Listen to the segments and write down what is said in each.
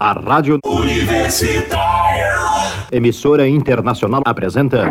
A Rádio Universitária. Emissora Internacional apresenta.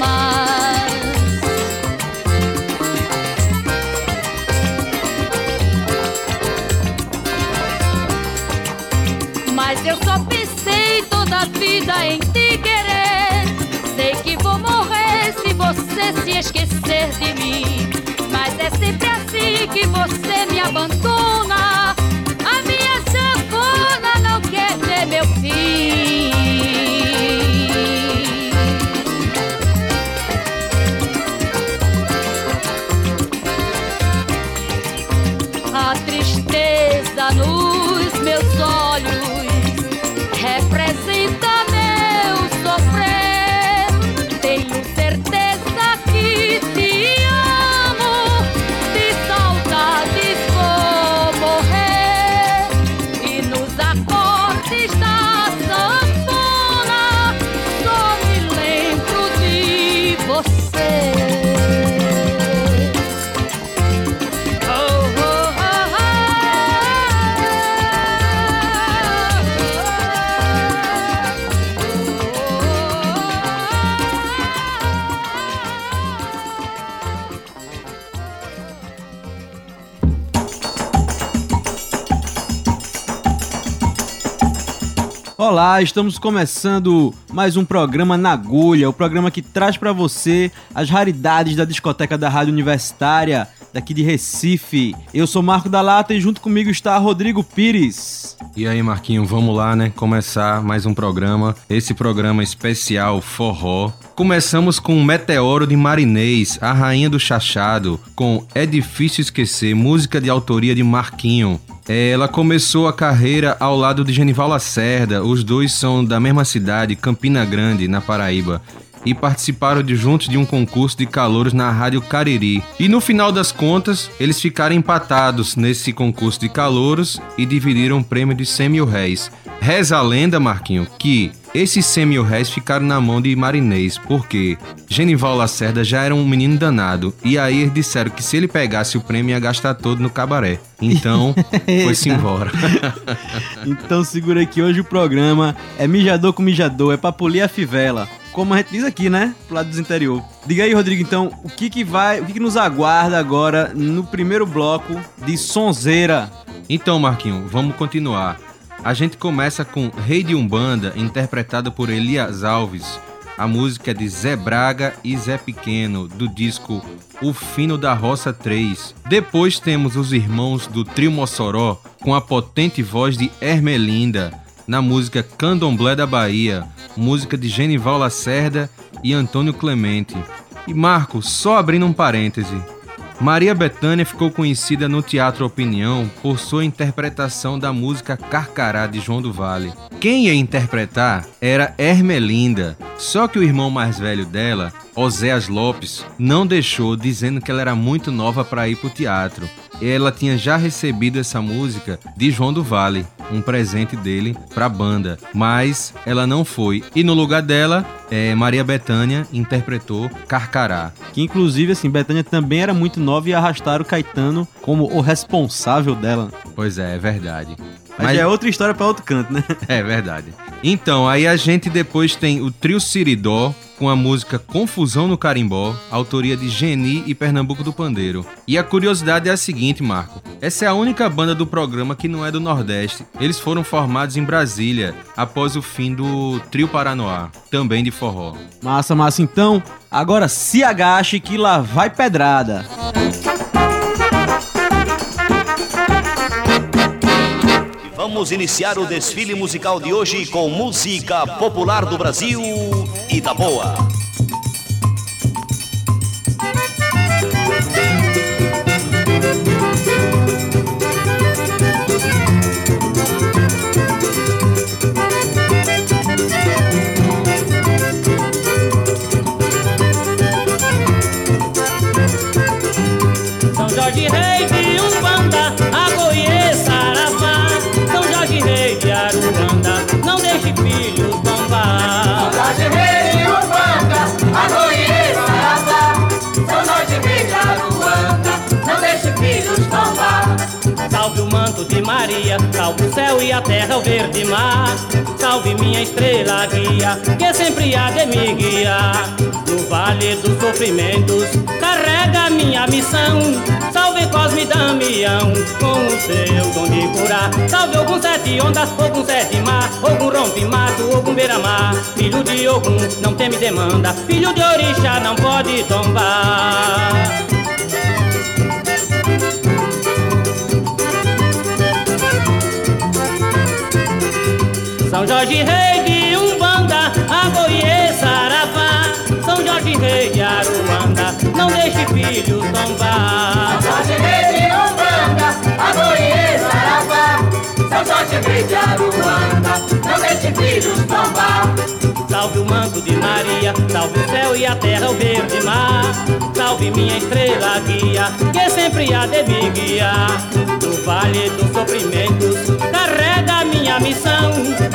ま Olá, estamos começando mais um programa na agulha, o programa que traz para você as raridades da discoteca da Rádio Universitária daqui de Recife. Eu sou Marco da Lata e junto comigo está Rodrigo Pires. E aí, Marquinho, vamos lá, né? Começar mais um programa. Esse programa especial Forró. Começamos com Meteoro de Marinês, A Rainha do Chachado, com É Difícil Esquecer, música de autoria de Marquinho. Ela começou a carreira ao lado de Genival Lacerda, os dois são da mesma cidade, Campina Grande, na Paraíba e participaram de juntos de um concurso de calouros na Rádio Cariri. E no final das contas, eles ficaram empatados nesse concurso de calouros e dividiram o prêmio de 100 mil réis. Reza a lenda, Marquinho, que esses 100 mil réis ficaram na mão de Marinês, porque Genival Lacerda já era um menino danado, e aí eles disseram que se ele pegasse o prêmio ia gastar todo no cabaré. Então, foi-se embora. então segura que hoje o programa é mijador com mijador, é pra polir a fivela como a gente diz aqui, né? Pro lado dos interior. Diga aí, Rodrigo, então, o que que vai, o que que nos aguarda agora no primeiro bloco de Sonzeira? Então, Marquinho, vamos continuar. A gente começa com Rei de Umbanda, interpretado por Elias Alves. A música é de Zé Braga e Zé Pequeno, do disco O Fino da Roça 3. Depois temos os irmãos do Trio Mossoró, com a potente voz de Hermelinda na música Candomblé da Bahia, música de Genival Lacerda e Antônio Clemente. E Marco, só abrindo um parêntese. Maria Bethânia ficou conhecida no Teatro Opinião por sua interpretação da música Carcará de João do Vale. Quem ia interpretar era Hermelinda, só que o irmão mais velho dela, Oséas Lopes, não deixou, dizendo que ela era muito nova para ir para o teatro. Ela tinha já recebido essa música de João do Vale um presente dele para a banda, mas ela não foi. E no lugar dela, é, Maria Bethânia interpretou Carcará. Que inclusive, assim, Bethânia também era muito nova e arrastaram Caetano como o responsável dela. Pois é, é verdade. Mas, Mas é outra história para outro canto, né? É verdade. Então, aí a gente depois tem o trio Siridó com a música Confusão no Carimbó, autoria de Geni e Pernambuco do Pandeiro. E a curiosidade é a seguinte, Marco. Essa é a única banda do programa que não é do Nordeste. Eles foram formados em Brasília após o fim do Trio Paranoá, também de forró. Massa, massa. Então, agora se agache que lá vai pedrada. Vamos iniciar o desfile musical de hoje com música popular do Brasil e da boa. Maria, salve o céu e a terra, o verde mar. Salve minha estrela guia, que sempre há de me guiar. No vale dos sofrimentos, carrega minha missão. Salve Cosme Damião, com o seu dom de curar. Salve algum sete ondas, algum sete mar, algum rompe-mato, algum beira-mar. Filho de Ogum, não teme demanda, filho de Orixá, não pode tombar. São Jorge Rei de Umbanda, Agoiê, Saravá. São Jorge Rei de Aruanda, não deixe filhos tombar. São Jorge Rei de Umbanda, Agoiê, Saravá. São Jorge Rei de Aruanda, não deixe filhos tombar Salve o manto de Maria, salve o céu e a terra, o verde mar. Salve minha estrela guia, que sempre há de me guiar. No vale dos sofrimentos, carrega minha missão.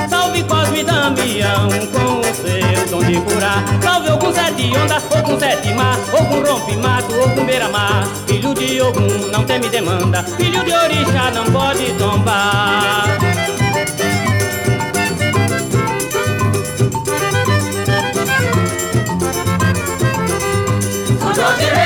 Salve Cosme Damião, com o seu dom de curar. Salve algum sete ondas, ou com sete mar, ou com rompe-mato, ou com beira-mar. Filho de Ogum, não teme demanda, filho de Orixá, não pode tombar. 저지를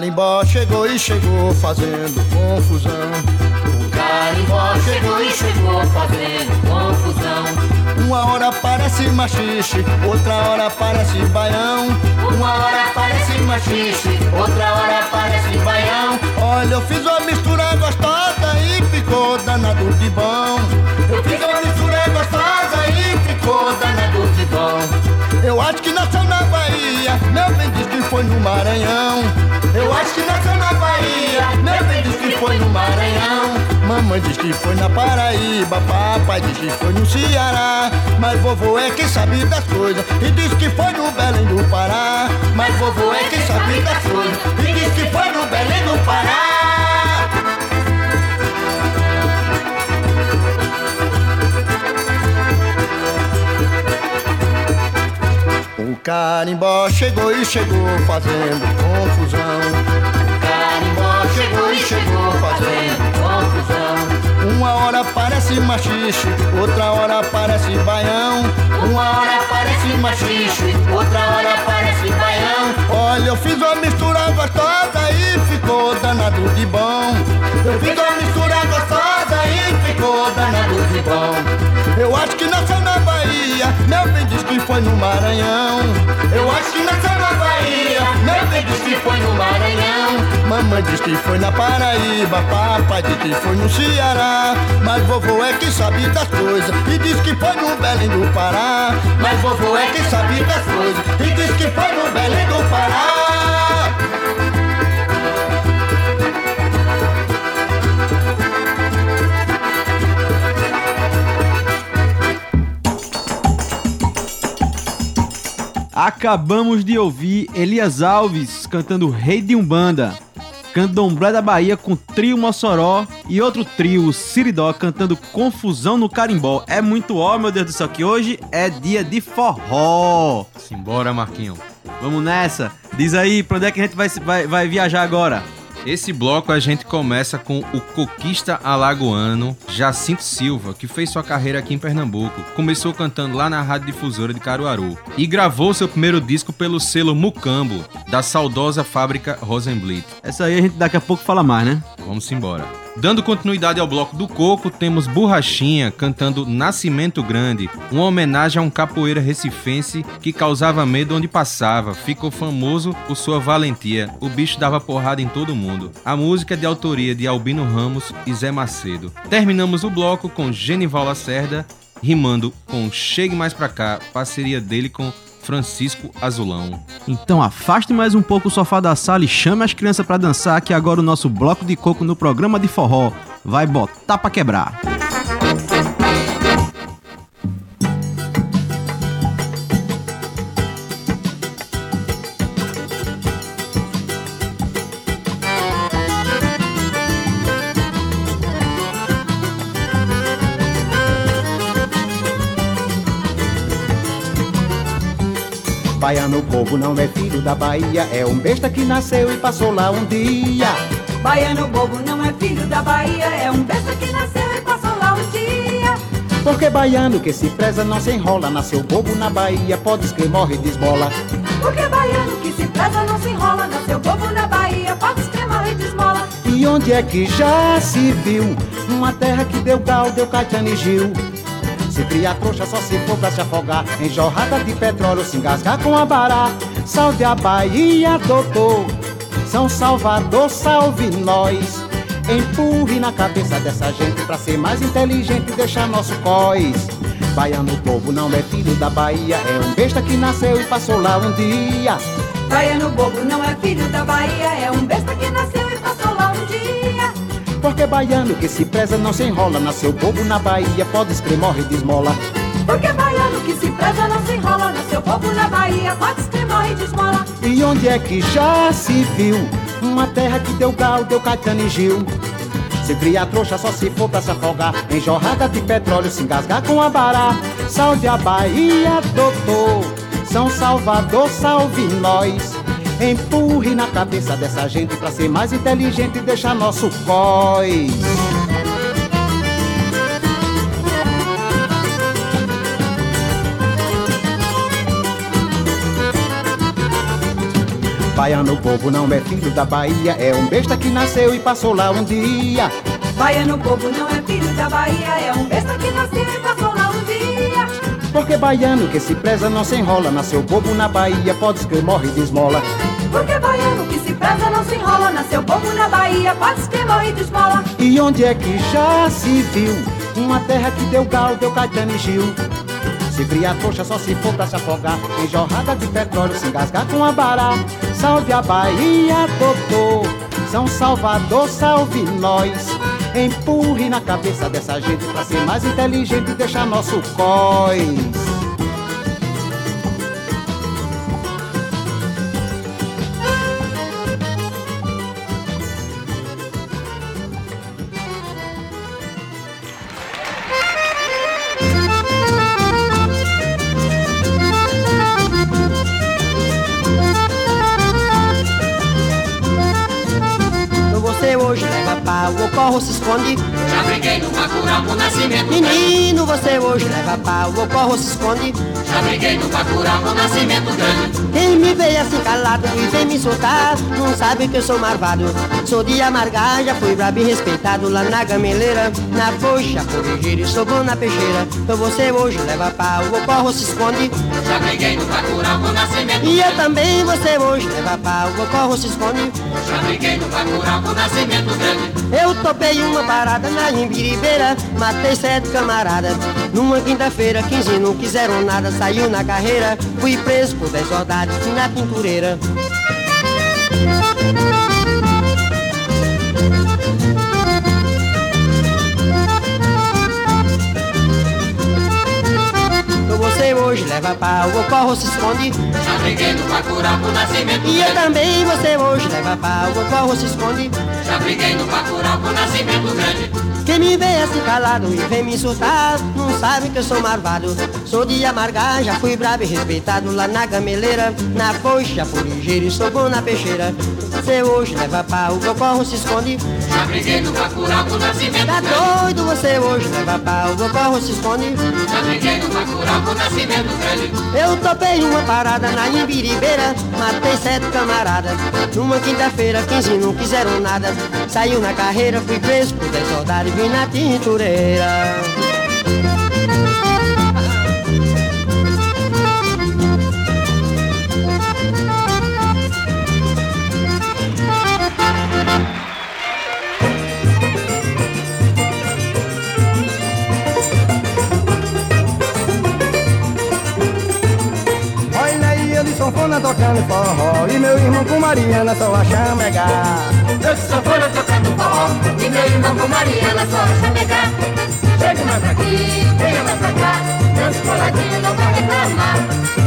carimbó chegou e chegou fazendo confusão. O carimbó chegou e chegou fazendo confusão. Uma hora parece machixe, outra hora parece baião. Uma hora parece machixe, outra hora parece baião. Olha, eu fiz uma mistura gostosa e ficou danado de bom. Eu fiz uma mistura gostosa e ficou danado de bom. Eu acho que nasceu na Bahia, meu bem diz que foi no Maranhão. Eu acho que nasceu na Bahia, meu bem diz que foi no Maranhão. Mamãe diz que foi na Paraíba, papai diz que foi no Ceará. Mas vovô é quem sabe das coisas e diz que foi no Belém do Pará. Mas vovô é quem sabe das coisas e diz que foi no Belém do Pará. O carimbó chegou e chegou fazendo confusão. Chegou fazendo confusão. Uma hora parece machixe, outra hora parece baião. Uma hora parece machixe, outra hora parece baião. Olha, eu fiz uma mistura gostosa e ficou danado de bom. Eu fiz uma mistura gostosa e ficou danado de bom. Eu acho que Bahia, meu bem diz que foi no Maranhão. Eu acho que nasceu na Bahia, meu bem diz que foi no Maranhão. Mamãe diz que foi na Paraíba, papai diz que foi no Ceará. Mas vovô é que sabe das coisas e diz que foi no Belém do Pará. Mas vovô é que sabe das coisas e diz que foi no Belém do Pará. Acabamos de ouvir Elias Alves cantando Rei de Umbanda, Candomblé da Bahia com Trio Mossoró e outro trio, o Siridó, cantando Confusão no Carimbó. É muito ó, meu Deus do céu, que hoje é dia de forró. Simbora, Marquinho. Vamos nessa. Diz aí, pra onde é que a gente vai, vai, vai viajar agora? Esse bloco a gente começa com o coquista alagoano Jacinto Silva, que fez sua carreira aqui em Pernambuco. Começou cantando lá na Rádio Difusora de Caruaru e gravou seu primeiro disco pelo selo Mucambo, da saudosa fábrica Rosenblit. Essa aí a gente daqui a pouco fala mais, né? Vamos embora. Dando continuidade ao bloco do coco, temos Borrachinha cantando Nascimento Grande, uma homenagem a um capoeira recifense que causava medo onde passava, ficou famoso por sua valentia, o bicho dava porrada em todo mundo. A música é de autoria de Albino Ramos e Zé Macedo. Terminamos o bloco com Genival Lacerda, rimando com Chegue Mais Pra Cá, parceria dele com Francisco Azulão. Então afaste mais um pouco o sofá da sala e chame as crianças pra dançar que agora o nosso bloco de coco no programa de forró vai botar pra quebrar. Baiano bobo não é filho da Bahia, é um besta que nasceu e passou lá um dia. Baiano bobo não é filho da Bahia, é um besta que nasceu e passou lá um dia. Porque baiano que se preza não se enrola, nasceu bobo na Bahia, pode escrever, morre de esmola. Porque baiano que se preza não se enrola, nasceu bobo na Bahia, pode escrever, morre de esmola. E onde é que já se viu uma terra que deu gal, deu Caetano e Gil? Se cria trouxa só se for pra se afogar. Em jorrada de petróleo se engasgar com a bará. Salve a Bahia, doutor. São Salvador, salve nós. Empurre na cabeça dessa gente Pra ser mais inteligente e deixar nosso cós. Baiano povo não é filho da Bahia. É um besta que nasceu e passou lá um dia. Baiano bobo não é filho da Bahia, é um besta que nasceu e passou lá um dia. Porque baiano que se preza não se enrola Nasceu bobo na Bahia, pode escrever, morre de esmola Porque baiano que se preza não se enrola, nasceu bobo na Bahia, pode escrever, morre de esmola. E onde é que já se viu uma terra que deu gal, deu Caetano e Gil? Se cria trouxa só se for pra se afogar Em jorrada de petróleo se engasgar com a bará Salve a Bahia, doutor São Salvador, salve nós Empurre na cabeça dessa gente Pra ser mais inteligente e deixar nosso cós Baiano povo não é filho da Bahia. É um besta que nasceu e passou lá um dia. Baiano bobo não é filho da Bahia, é um besta que nasceu e passou lá um dia. Porque baiano que se preza não se enrola. Nasceu bobo na Bahia, pode escrever, morre de esmola Porque baiano que se preza não se enrola, nasceu bobo na Bahia, pode morre de esmola. E onde é que já se viu Uma terra que deu gal, deu Caetano e Gil? Se cria trouxa só se for pra se afogar. Em jorrada de petróleo se engasgar com a bará. Salve a Bahia, doutor. São Salvador, salve nós. Empurre na cabeça dessa gente Pra ser mais inteligente e deixar nosso cós corro se esconde. Já briguei no Bacurau com o Nascimento Menino, você hoje leva pau, o corro se esconde. Já briguei no Bacurau com o Nascimento Grande Quem me vê assim calado e vem me soltar, não sabe que eu sou marvado. Sou de amargar, já fui brabo e respeitado lá na gameleira. Na poxa, corrigir e sou bom na peixeira. Então você hoje leva pau, o corro se esconde. Já briguei no Bacurau com o Nascimento E eu também, você hoje leva pau, o corro se esconde. Já briguei no Bacurau com o Nascimento Grande Eu topei uma parada na Imbiribeira, matei sete camaradas. Numa quinta-feira, 15 não quiseram nada, saiu na carreira. Fui preso por 10 soldados na pintureira. Você hoje leva pau, o corro se esconde. Já briguei no Bacurau o Nascimento E eu também, você hoje leva pau, o corro se esconde. Já briguei no Bacurau com o Nascimento Grande. Quem me vê assim calado e vem me insultar Não sabe que eu sou marvado Sou de amargar, já fui bravo e respeitado Lá na gameleira, na poxa, fui ligeiro e sou bom na peixeira. Você hoje leva pau, o corro se esconde Já briguei no Bacurau com o Nascimento Tá doido, você hoje leva pau, o corro se esconde. Já briguei no Bacurau com o Nascimento Grande Eu topei uma parada na Imbiribeira Matei sete camaradas. Numa quinta-feira, 15 não quiseram nada. Saiu na carreira, fui preso por 10 soldados e vim na tintureira Mariana só a chamegar Eu de sanfona tocando forró E meu irmão com Mariana só a chamegar Chega mais pra aqui, venha mais pra cá Dança coladinho, não vai reclamar.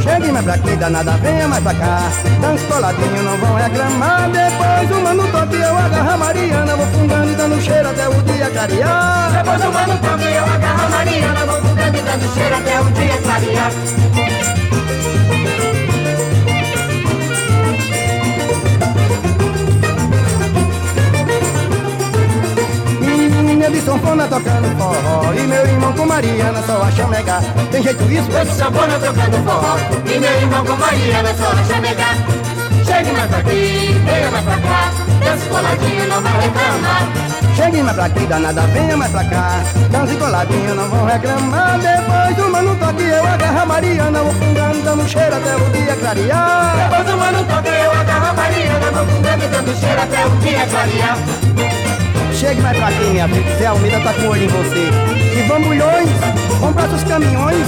Chegue mais pra aqui, danada, venha mais pra cá. Dança coladinho, não vão reclamar. Depois o mano toque, eu agarro a Mariana Vou fungando e dando cheiro até o dia clarear. Depois do mano toque eu agarro a Mariana Vou fugando e dando cheiro até o dia clarear sanfona tocando forró E meu irmão com Mariana só chamegar. Tem jeito isso? Esse sanfona tocando forró E meu irmão com Maria na sua chamegar Chegue mais pra aqui, venha mais pra cá Dança coladinho, não vai reclamar Chegue mais pra aqui, danada, venha mais pra cá. Dança coladinho, não vão reclamar. Depois do mano toque, eu agarro a Mariana. Vou fungando, dando cheiro até o dia clarear. Depois do mano toque, eu agarro a Mariana Vou fungando e dando cheiro até o dia clarear Chegue mais pra aqui, minha filha. Zé Almeida tá com olho em você. E bambulhões, comprar seus caminhões.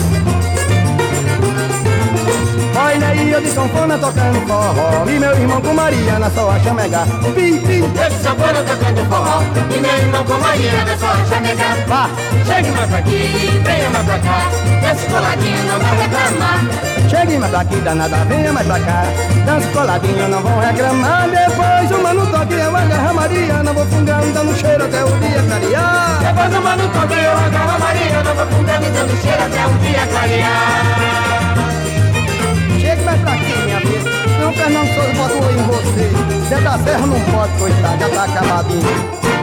Olha aí, eu de sanfona tocando forró. E meu irmão com Mariana só a chamegar. Pim, pim. Esse sanfona tocando forró E meu irmão com Maria na sua chamegar Vá. Chegue mais pra aqui, venha mais pra cá Dança coladinho, não vai reclamar Chegue mais pra aqui, danada, venha mais pra cá. Dança coladinho, não vão reclamar. Depois o mano toque, eu agarro a Mariana. Vou fungando, dando cheiro até o dia clarear. Depois do mano toque, eu agarro a Maria Não vou fungando dando cheiro até o dia clarear Chegue mais pra aqui, minha filha. Não, Fernando Souza bota o olho em você. Zé da Serra não pode, coitado, já tá acabadinho.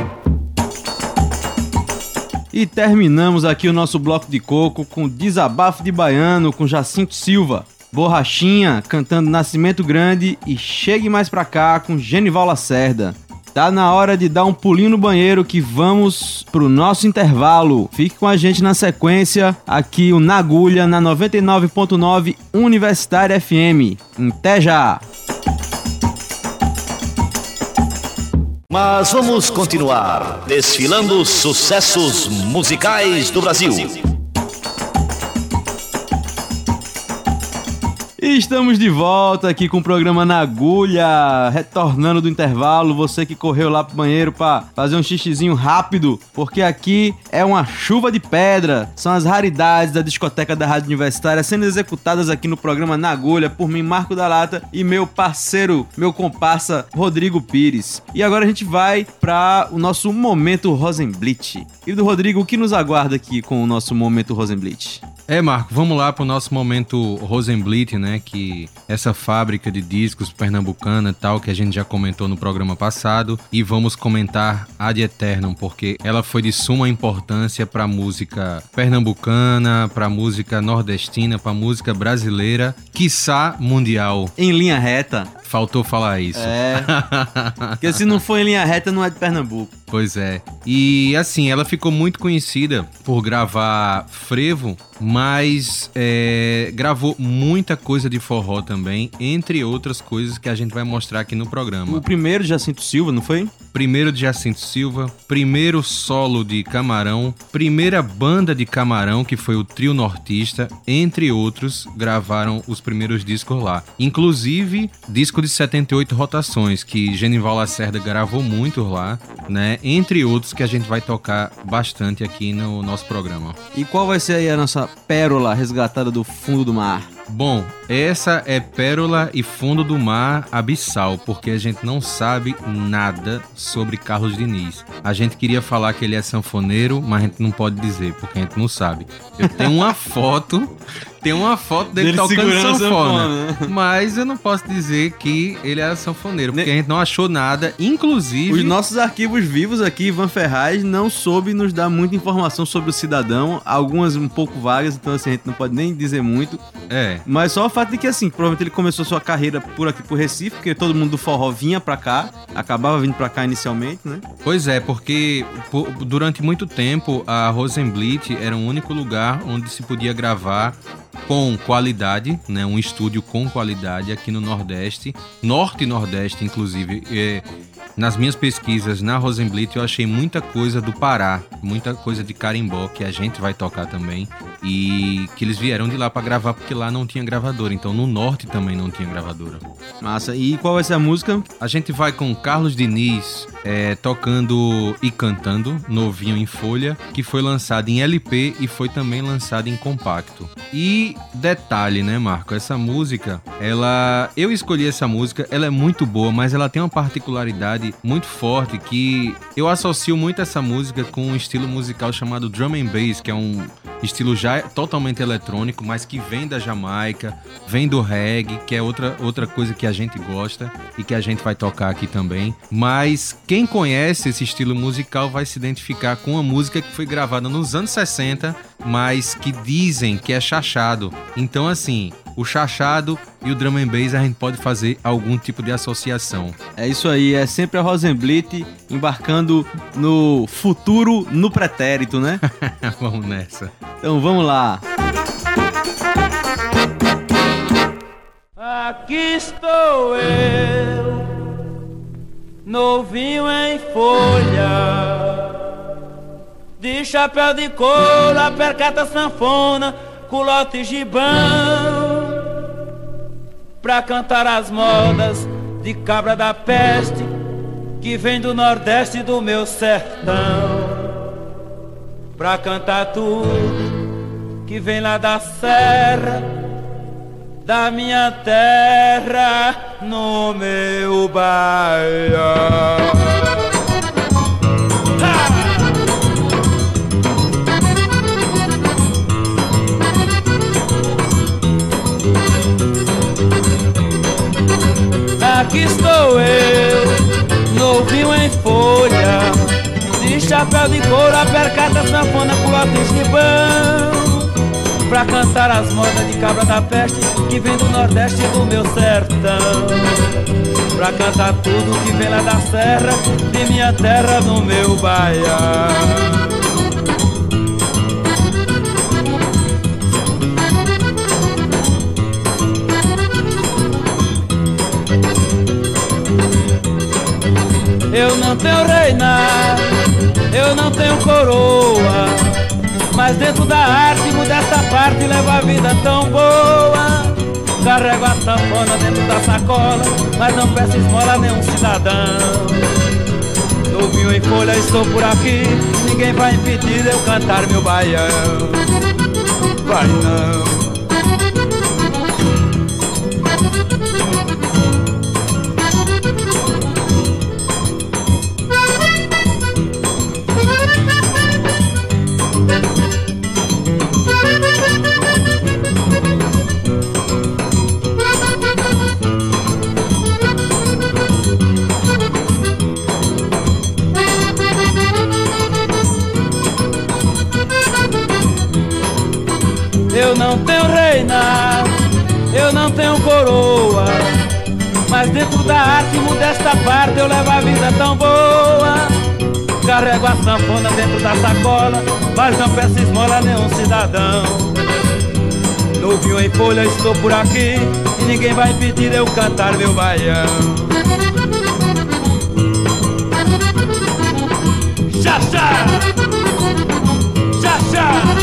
E terminamos aqui o nosso bloco de coco com Desabafo de Baiano com Jacinto Silva. Borrachinha cantando Nascimento Grande e Chegue Mais Pra Cá com Genival Lacerda. Tá na hora de dar um pulinho no banheiro que vamos pro nosso intervalo. Fique com a gente na sequência aqui o Nagulha na 99.9 Universitária FM. Até já! Mas vamos continuar desfilando os sucessos musicais do Brasil. E estamos de volta aqui com o programa Na Agulha, retornando do intervalo. Você que correu lá pro banheiro pra fazer um xixizinho rápido, porque aqui é uma chuva de pedra. São as raridades da discoteca da Rádio Universitária sendo executadas aqui no programa Na Agulha por mim, Marco da Lata, e meu parceiro, meu comparsa, Rodrigo Pires. E agora a gente vai para o nosso momento Rosenblit. E do Rodrigo, o que nos aguarda aqui com o nosso momento Rosenblit? É, Marco, vamos lá pro nosso momento Rosenblit, né? Que essa fábrica de discos pernambucana e tal, que a gente já comentou no programa passado. E vamos comentar ad eternum, porque ela foi de suma importância pra música pernambucana, pra música nordestina, pra música brasileira, quiçá mundial. Em linha reta. Faltou falar isso. É. Porque se não for em linha reta, não é de Pernambuco. Pois é. E assim, ela ficou muito conhecida por gravar frevo, mas é, gravou muita coisa de forró também, entre outras coisas que a gente vai mostrar aqui no programa. O primeiro de Jacinto Silva, não foi? Primeiro de Jacinto Silva, primeiro solo de Camarão, primeira banda de Camarão, que foi o Trio Nortista, entre outros, gravaram os primeiros discos lá. Inclusive, disco de 78 rotações, que Genival Lacerda gravou muito lá, né? Entre outros que a gente vai tocar bastante aqui no nosso programa. E qual vai ser aí a nossa pérola resgatada do fundo do mar? Bom, essa é pérola e fundo do mar abissal, porque a gente não sabe nada sobre Carlos Diniz. A gente queria falar que ele é sanfoneiro, mas a gente não pode dizer, porque a gente não sabe. Eu tenho uma foto, tem uma foto dele, Dele tocando sanfona, sanfona, mas eu não posso dizer que ele era sanfoneiro, porque a gente não achou nada, inclusive... Os nossos arquivos vivos aqui, Ivan Ferraz, não soube nos dar muita informação sobre o cidadão, algumas um pouco vagas, então assim, a gente não pode nem dizer muito. É. Mas só o fato de que, assim, provavelmente ele começou sua carreira por aqui por Recife, porque todo mundo do forró vinha pra cá, acabava vindo pra cá inicialmente, né? Pois é, porque po- durante muito tempo a Rosenblit era o único lugar onde se podia gravar com qualidade, né, um estúdio com qualidade aqui no Nordeste, Norte e Nordeste, inclusive. É, nas minhas pesquisas na Rosenblit eu achei muita coisa do Pará, muita coisa de carimbó que a gente vai tocar também e que eles vieram de lá pra gravar porque lá não tinha gravadora, então no Norte também não tinha gravadora. Massa. E qual vai ser a música? A gente vai com Carlos Diniz é, tocando e cantando Novinho em Folha, que foi lançado em LP e foi também lançado em compacto. E detalhe, né, Marco? Essa música, ela. Eu escolhi essa música, ela é muito boa, mas ela tem uma particularidade muito forte que eu associo muito essa música com um estilo musical chamado drum and bass, que é um estilo já totalmente eletrônico, mas que vem da Jamaica, vem do reggae, que é outra, outra coisa que a gente gosta e que a gente vai tocar aqui também. Mas quem conhece esse estilo musical vai se identificar com uma música que foi gravada nos anos 60, mas que dizem que é chachado. Então assim, o chachado e o drum and bass a gente pode fazer algum tipo de associação. É isso aí, é sempre a Rosenblit embarcando no futuro no pretérito, né? vamos nessa. Então vamos lá. Aqui estou eu, novinho em folha, de chapéu de couro, apercata sanfona, culote e gibão, pra cantar as modas de cabra da peste, que vem do nordeste do meu sertão, pra cantar tudo que vem lá da serra da minha terra no meu bairro. Aqui estou eu, novinho em folha, de chapéu de couro, apercata, sanfona, culote e gibão pra cantar as modas de cabra da peste que vem do nordeste do meu sertão. Pra cantar tudo que vem lá da serra de minha terra no meu baião. Eu não tenho reinado, eu não tenho coroa, mas dentro da arte, modesta parte, leva a vida tão boa. Carrego a sanfona dentro da sacola, mas não peço esmola a nenhum cidadão. Novinho em folha, estou por aqui, ninguém vai impedir eu cantar meu baião. Vai não. Da arte modesta parte eu levo a vida tão boa. Carrego a sanfona dentro da sacola, mas não peço esmola nenhum cidadão. Novinho em folha, estou por aqui e ninguém vai impedir eu cantar meu baião. Xaxá! Xaxá!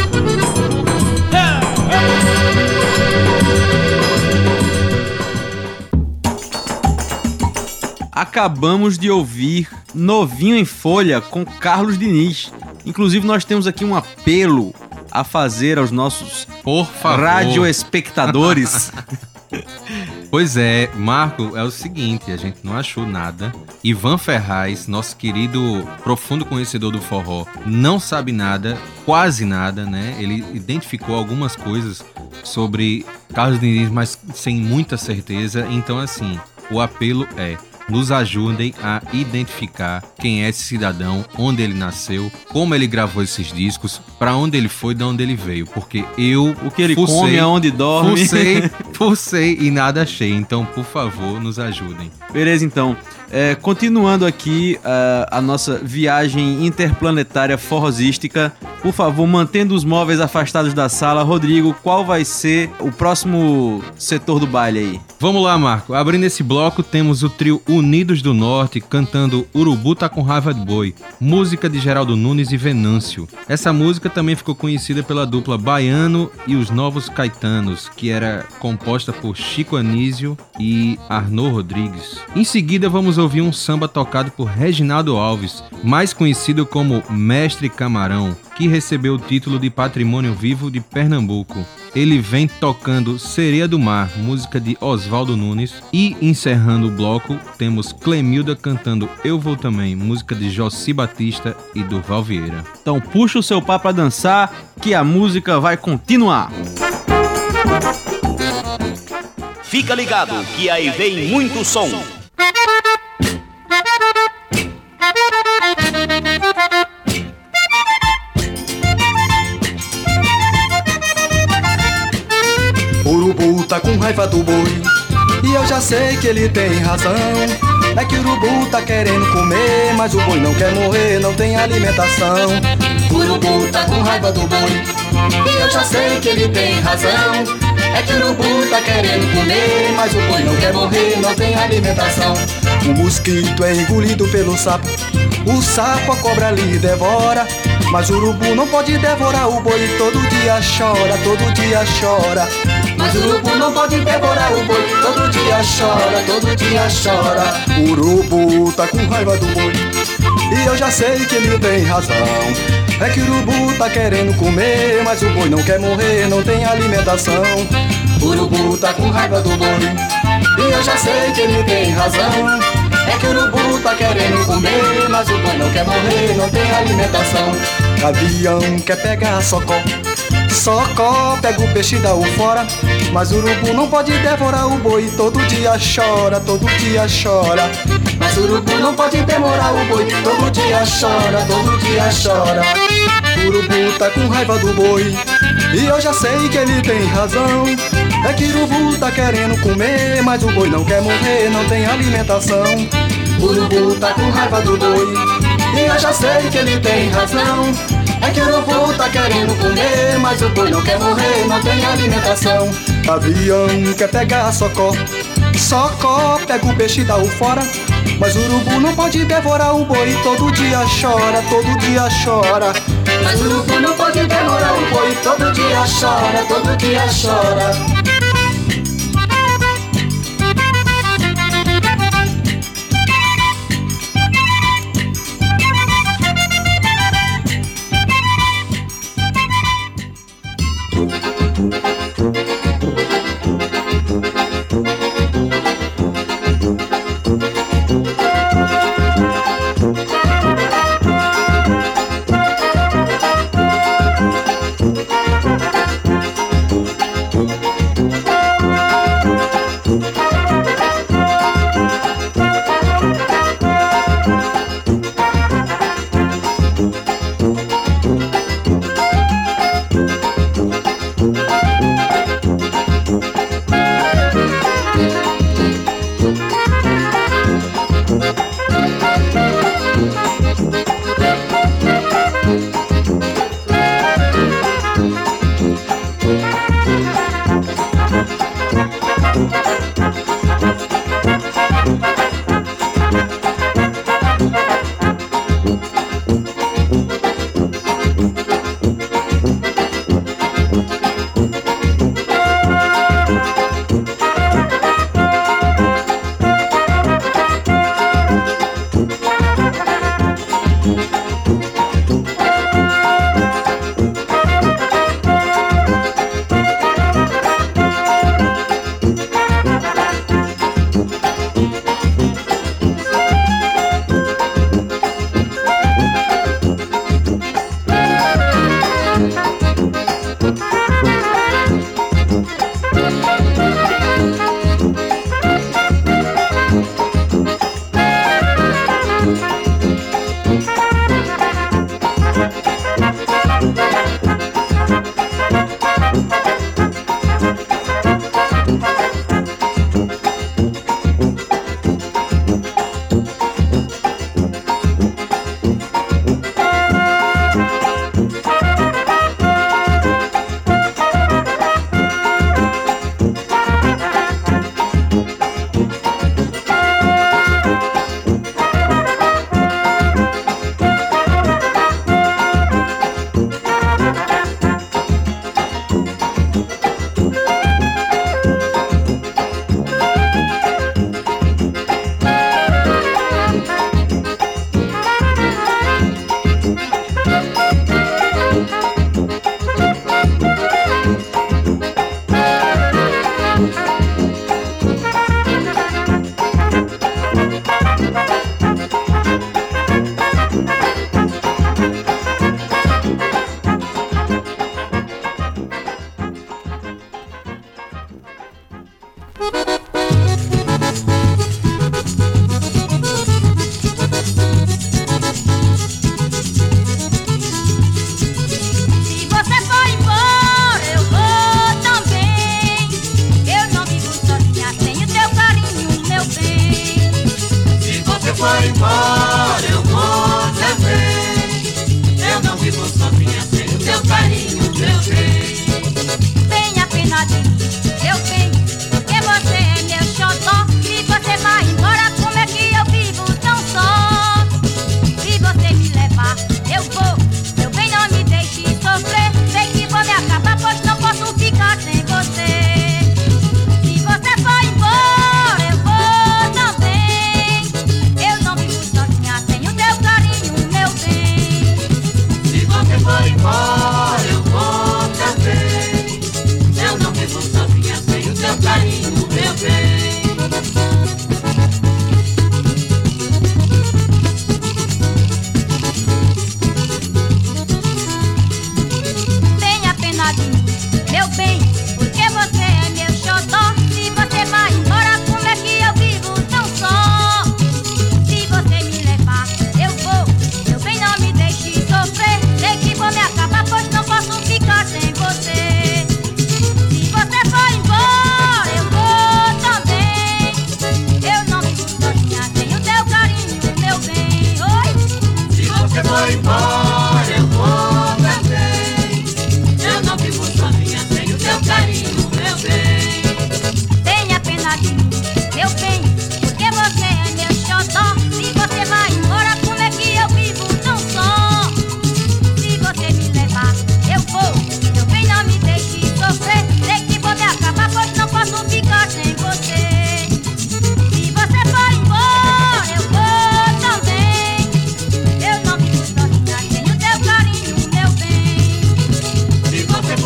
Acabamos de ouvir Novinho em Folha com Carlos Diniz. Inclusive, nós temos aqui um apelo a fazer aos nossos Por favor. radioespectadores. Pois é, Marco, é o seguinte, a gente não achou nada. Ivan Ferraz, nosso querido profundo conhecedor do forró, não sabe nada, quase nada, né? Ele identificou algumas coisas sobre Carlos Diniz, mas sem muita certeza. Então, assim, o apelo é nos ajudem a identificar quem é esse cidadão, onde ele nasceu, como ele gravou esses discos, para onde ele foi, de onde ele veio, porque eu o que ele come, aonde dorme. fucei, fucei e nada achei. Então, por favor, nos ajudem. Beleza, então. É, continuando aqui ah, a nossa viagem interplanetária forrosística, por favor, mantendo os móveis afastados da sala. Rodrigo, qual vai ser o próximo setor do baile aí? Vamos lá, Marco. Abrindo esse bloco, temos o trio Unidos do Norte cantando Urubu tá com raiva de boi, música de Geraldo Nunes e Venâncio. Essa música também ficou conhecida pela dupla Baiano e os Novos Caetanos, que era composta por Chico Anísio e Arnaud Rodrigues. Em seguida, vamos ouvir um samba tocado por Reginaldo Alves, mais conhecido como Mestre Camarão, que recebeu o título de Patrimônio Vivo de Pernambuco. Ele vem tocando Sereia do Mar, música de Oswaldo Nunes, e encerrando o bloco temos Clemilda cantando Eu Vou Também, música de Jossi Batista e Durval Vieira. Então puxa o seu pá pra dançar, que a música vai continuar. Fica ligado que aí vem muito som. Tá com raiva do boi. E eu já sei que ele tem razão. É que o urubu tá querendo comer Mas o boi não quer morrer, não tem alimentação. Urubu tá com raiva do boi. E eu já sei que ele tem razão. É que o urubu tá querendo comer Mas o boi não quer morrer, não tem alimentação. O mosquito é engolido pelo sapo. O sapo a cobra lhe devora. Mas o urubu não pode devorar o boi Todo dia chora, todo dia chora Mas o urubu não pode devorar o boi. Todo dia chora, todo dia chora. O urubu tá com raiva do boi. E eu já sei que ele tem razão. É que o urubu tá querendo comer Mas o boi não quer morrer, não tem alimentação. O urubu tá com raiva do boi. E eu já sei que ele tem razão. É que o urubu tá querendo comer, mas o boi não quer morrer, não tem alimentação. Gavião quer pegar socó, socó pega o peixe e dá o fora. Mas o urubu não pode devorar o boi, todo dia chora, todo dia chora. Mas o urubu não pode devorar o boi, todo dia chora, todo dia chora. O urubu tá com raiva do boi, e eu já sei que ele tem razão. É que o urubu tá querendo comer, mas o boi não quer morrer, não tem alimentação. O urubu tá com raiva do boi, e eu já sei que ele tem razão. É que o urubu tá querendo comer, mas o boi não quer morrer, não tem alimentação. Avião quer pegar socó, socó pega o peixe e dá o fora. Mas o urubu não pode devorar o boi, todo dia chora, todo dia chora. Mas o urubu não pode devorar o boi, todo dia chora, todo dia chora.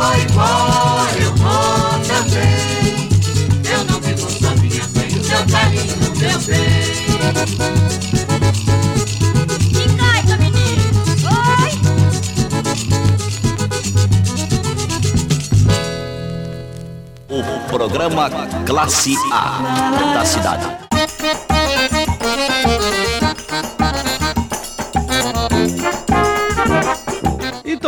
vou embora, eu vou também. Eu não vivo sozinha sem o seu carinho, meu bem. Me menino. Oi. O programa Classe A da cidade.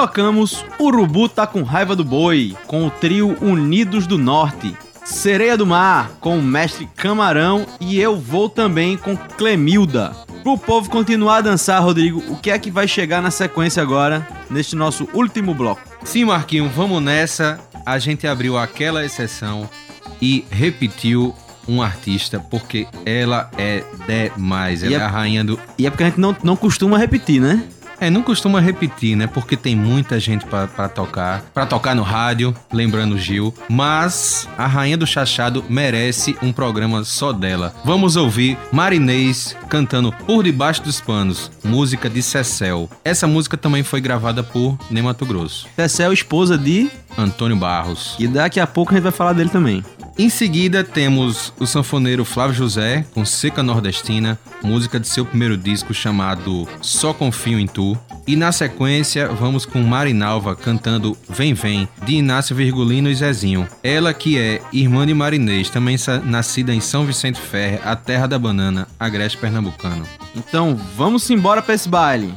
Tocamos Urubu tá com raiva do boi, com o trio Unidos do Norte. Sereia do Mar, com o mestre Camarão e eu vou também com Clemilda. Pro povo continuar a dançar, Rodrigo, o que é que vai chegar na sequência agora, neste nosso último bloco? Sim, Marquinho, vamos nessa. A gente abriu aquela exceção e repetiu um artista porque ela é demais. Ela E é, é- a rainha do. E é porque a gente não, não costuma repetir, né? É, não costuma repetir, né? Porque tem muita gente pra pra tocar. Pra tocar no rádio, lembrando Gil. Mas a rainha do chachado merece um programa só dela. Vamos ouvir Marinês cantando Por Debaixo dos Panos, música de Cecel. Essa música também foi gravada por Nemato Grosso. Tessel, esposa de. Antônio Barros. E daqui a pouco a gente vai falar dele também. Em seguida, temos o sanfoneiro Flávio José com Seca Nordestina, música de seu primeiro disco chamado Só Confio em Tu. E na sequência, vamos com Marinalva cantando Vem Vem, de Inácio Virgulino e Zezinho. Ela que é irmã de Marinês, também nascida em São Vicente Ferre, a terra da banana, agreste pernambucano. Então vamos embora pra esse baile.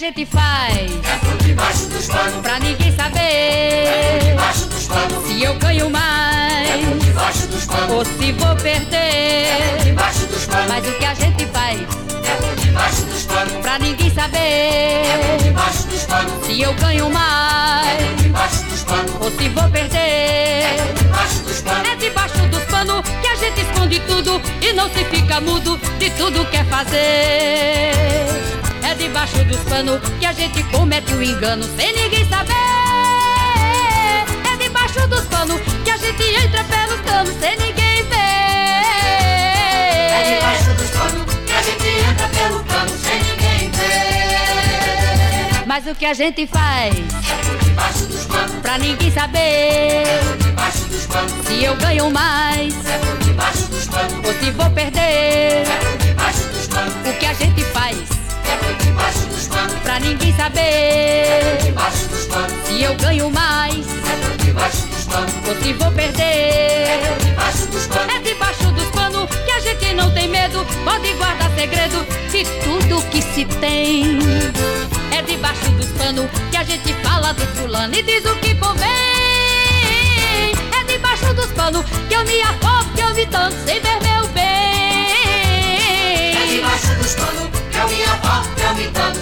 Gente faz. É por debaixo dos panos, pra ninguém saber é por debaixo dos panos, se eu ganho mais é por debaixo dos panos, ou se vou é por perder. debaixo dos panos, Mas o que a gente faz é por debaixo dos panos, pra ninguém é por saber debaixo dos panos, se eu ganho é mais por debaixo dos panos, ou se vou perder. debaixo dos panos, É debaixo dos panos que a gente esconde tudo e não se fica mudo de tudo quer fazer. É debaixo dos panos que a gente comete o engano sem ninguém saber. É debaixo dos panos que a gente entra pelos canos sem ninguém ver. é debaixo dos panos que a gente entra pelo cano sem ninguém ver. Mas o que a gente faz É por debaixo dos panos, pra ninguém saber é por debaixo dos panos, se eu ganho mais é por debaixo dos panos, ou se vou perder? é por debaixo dos panos, O que a gente faz é por debaixo dos panos, pra ninguém é saber debaixo dos panos, se eu ganho mais é por debaixo dos panos, ou se vou perder? debaixo dos panos. É debaixo dos panos que a gente não tem medo, pode guardar segredo de tudo que se tem. É debaixo dos panos que a gente fala do fulano e diz o que convém. É debaixo dos panos que eu me afogo, que eu me danço sem ver meu bem. É debaixo dos panos que eu me afogo,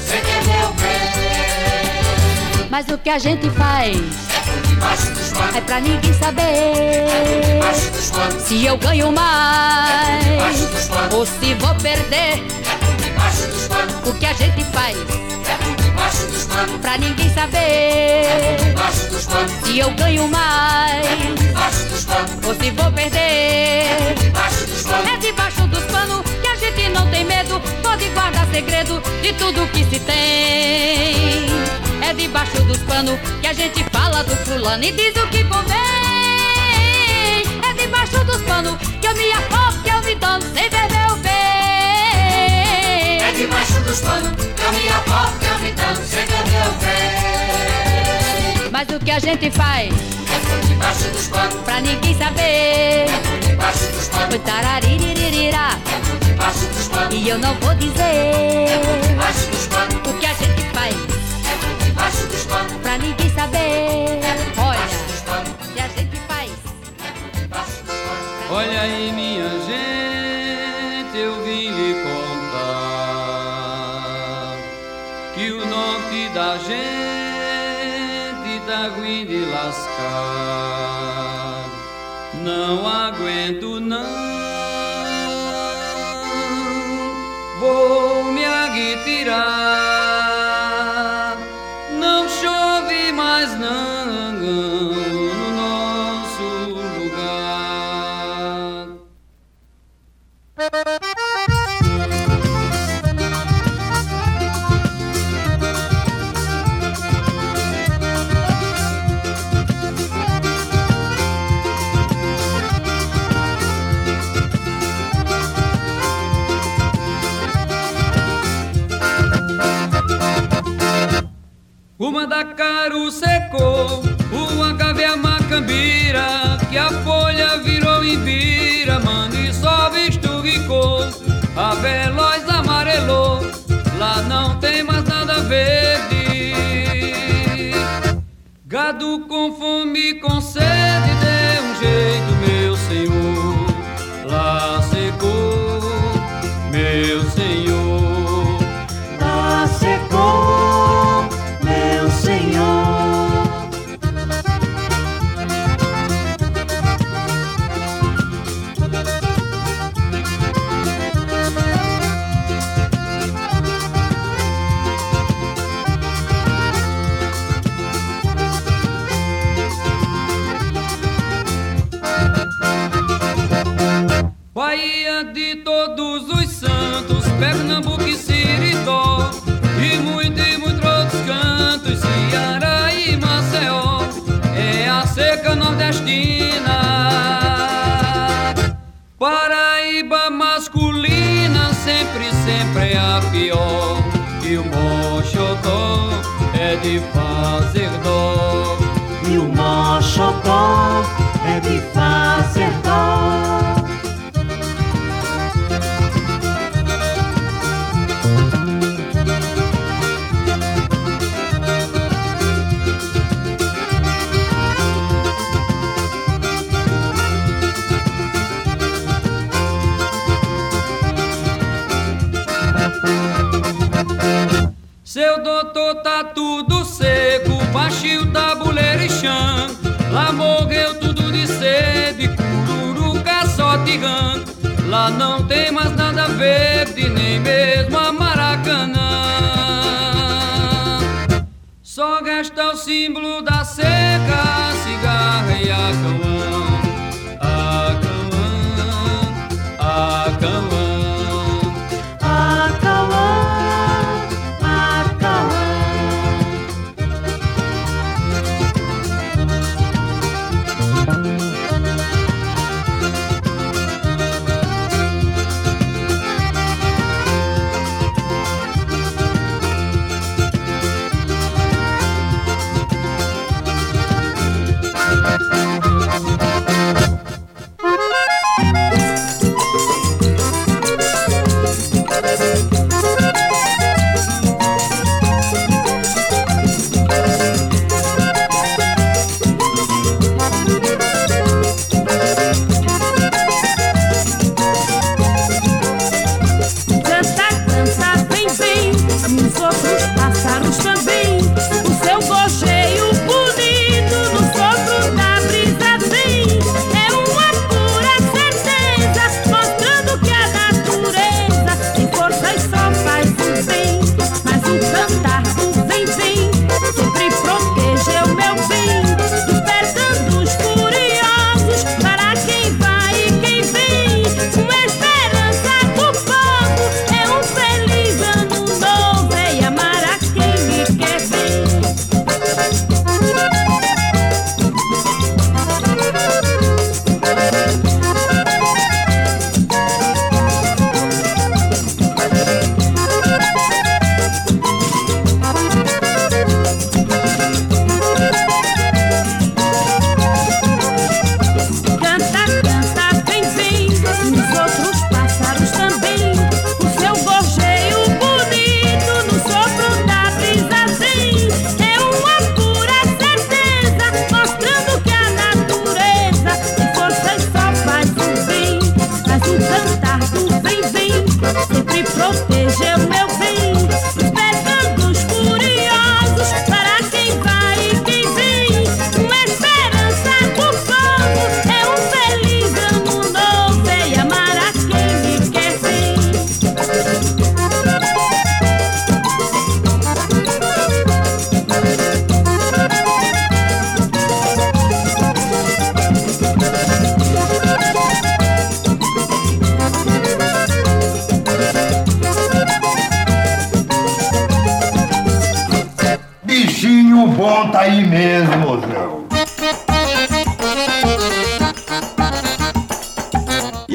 sem ter meu bem. Mas o que a gente faz É por debaixo dos panos, é pra ninguém saber. Debaixo dos panos, se eu ganho mais ou se vou perder. é por debaixo dos panos, O que a gente faz é por debaixo dos panos, pra ninguém saber. Debaixo dos panos, se eu ganho mais debaixo dos panos, ou se vou perder. debaixo dos panos. É debaixo dos panos que a gente não tem medo, pode guardar segredo de tudo que se tem. É debaixo dos panos que a gente fala do fulano e diz o que convém. É debaixo dos panos que eu me afogo, que eu me dando sem ver meu bem. É debaixo dos panos que eu me afogo, que eu me dando sem ter meu bem. Mas o que a gente faz É por debaixo dos panos, pra ninguém saber? é por debaixo dos panos, Oi, tarariririra, é por debaixo dos panos, e eu não vou dizer debaixo dos panos, o que a gente faz é por debaixo dos panos, pra ninguém saber. Olha, dos panos, se a gente faz. debaixo dos panos. Olha aí, minha gente, eu vim lhe contar que o norte da gente tá ruim de lascar. Não aguento, não. Mandacaru secou, o agave é a macambira, que a folha virou imbira, mano, e só estugicou, a veloz amarelou, lá não tem mais nada verde. Gado com fome, com sede, Andina. Paraíba masculina sempre, sempre é a pior. E o mochotó é de fazer dó. E o mochotó é de fazer dó. Lá não tem mais nada verde, nem mesmo a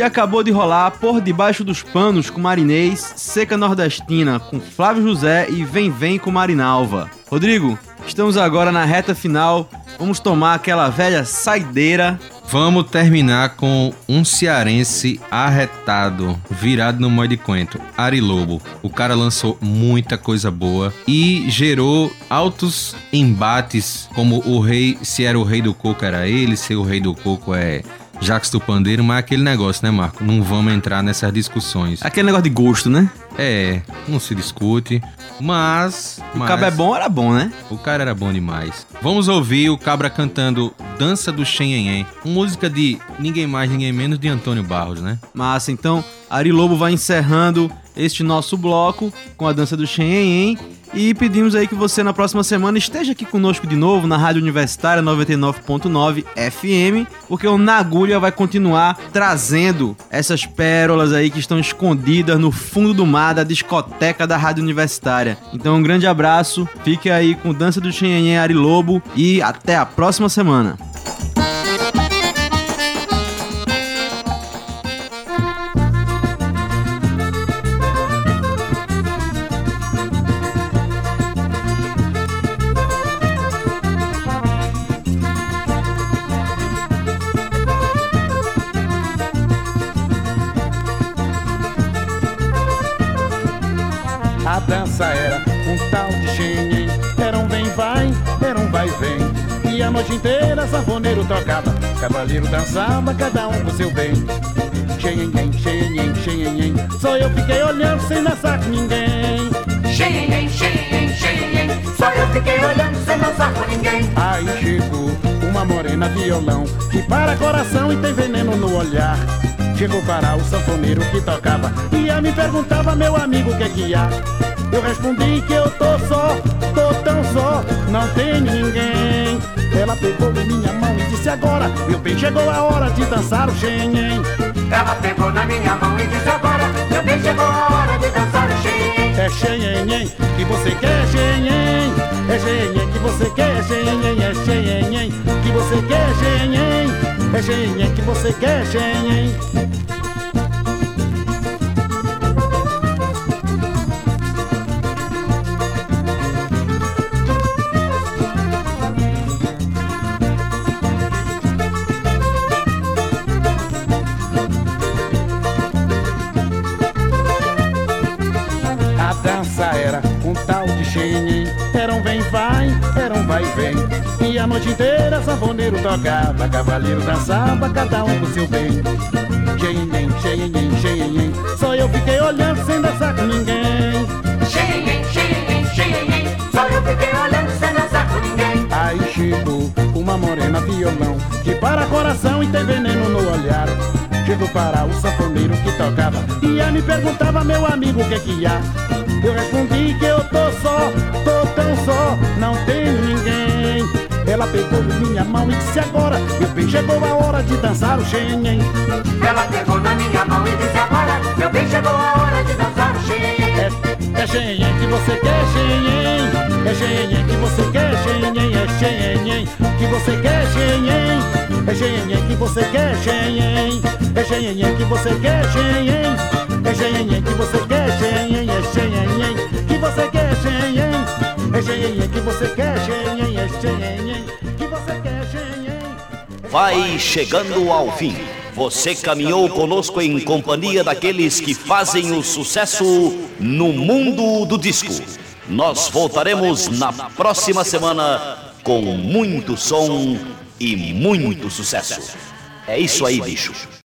acabou de rolar Por Debaixo dos Panos com Marinês, Seca Nordestina com Flávio José e Vem Vem com Marinalva. Rodrigo, estamos agora na reta final, vamos tomar aquela velha saideira. Vamos terminar com um cearense arretado, virado no mó de quento, Ari Lobo. O cara lançou muita coisa boa e gerou altos embates, como o rei, se era o rei do coco era ele, se o rei do coco é Jacques do Pandeiro, mas é aquele negócio, né, Marco? Não vamos entrar nessas discussões. Aquele negócio de gosto, né? É, não se discute, mas... O mas... cabo é bom, era bom, né? O cara era bom demais. Vamos ouvir o Cabra cantando Dança do Xenhenhen, música de ninguém mais, ninguém menos de Antônio Barros, né? Massa, então Ari Lobo vai encerrando este nosso bloco com a dança do Xenhen e pedimos aí que você na próxima semana esteja aqui conosco de novo na Rádio Universitária 99.9 FM, porque o Nagulha vai continuar trazendo essas pérolas aí que estão escondidas no fundo do mar da discoteca da Rádio Universitária. Então um grande abraço, fique aí com Dança do Xenhen Ari Lobo e até a próxima semana. Cavaleiro dançava, cada um com seu bem. Xenhen, xenhen, xenhen Só eu fiquei olhando sem dançar com ninguém. Xenhen, xenhen, xenhen Só eu fiquei olhando sem dançar com ninguém. Aí chegou uma morena violão Que para coração e tem veneno no olhar. Chegou para o sanfoneiro que tocava E a me perguntava, meu amigo, o que é que há? Eu respondi que eu tô só, tô tão só, não tem ninguém Ela pegou em minha mão e disse agora Meu bem, chegou a hora de dançar o xenhen Ela pegou na minha mão e disse agora Meu bem, chegou a hora de dançar o xenhen É xenhen que você quer, xenhen É xenhen que você quer, xenhen É xenhen que você quer, xenhen É xenhen que você quer, xenhen Era um vem vai, era um vai vem. E a noite inteira sanfoneiro tocava Cavaleiro dançava, cada um com seu bem. Xenhen, xenhen, xenhen Só eu fiquei olhando sem dançar com ninguém. Xenhen, xenhen, xenhen Só eu fiquei olhando sem dançar com ninguém. Aí chegou uma morena violão Que para coração e tem veneno no olhar. Chegou para o sanfoneiro que tocava E a me perguntava, meu amigo, o que é que há? Eu respondi que eu tô só, tô tão só, não tem ninguém. Ela pegou minha mão e disse agora Meu bem, chegou a hora de dançar o xenhen. Ela pegou na minha mão e disse agora Meu bem, chegou a hora de dançar o xenhen. É, é xenhen que você quer, xenhen. É xenhen que você quer, xenhen. É xenhen que você quer, xenhen. É xenhen que você quer, xenhen. É xenhen que você quer, xenhen. É xenhen que você quer, xenhen. É xenhen que você quer, xenhen É xenhen que você quer, xenhen É que você quer, xenhen Vai chegando ao fim. Você caminhou conosco em companhia daqueles que fazem o sucesso no mundo do disco. Nós voltaremos na próxima semana com muito som e muito sucesso. É isso aí, bicho.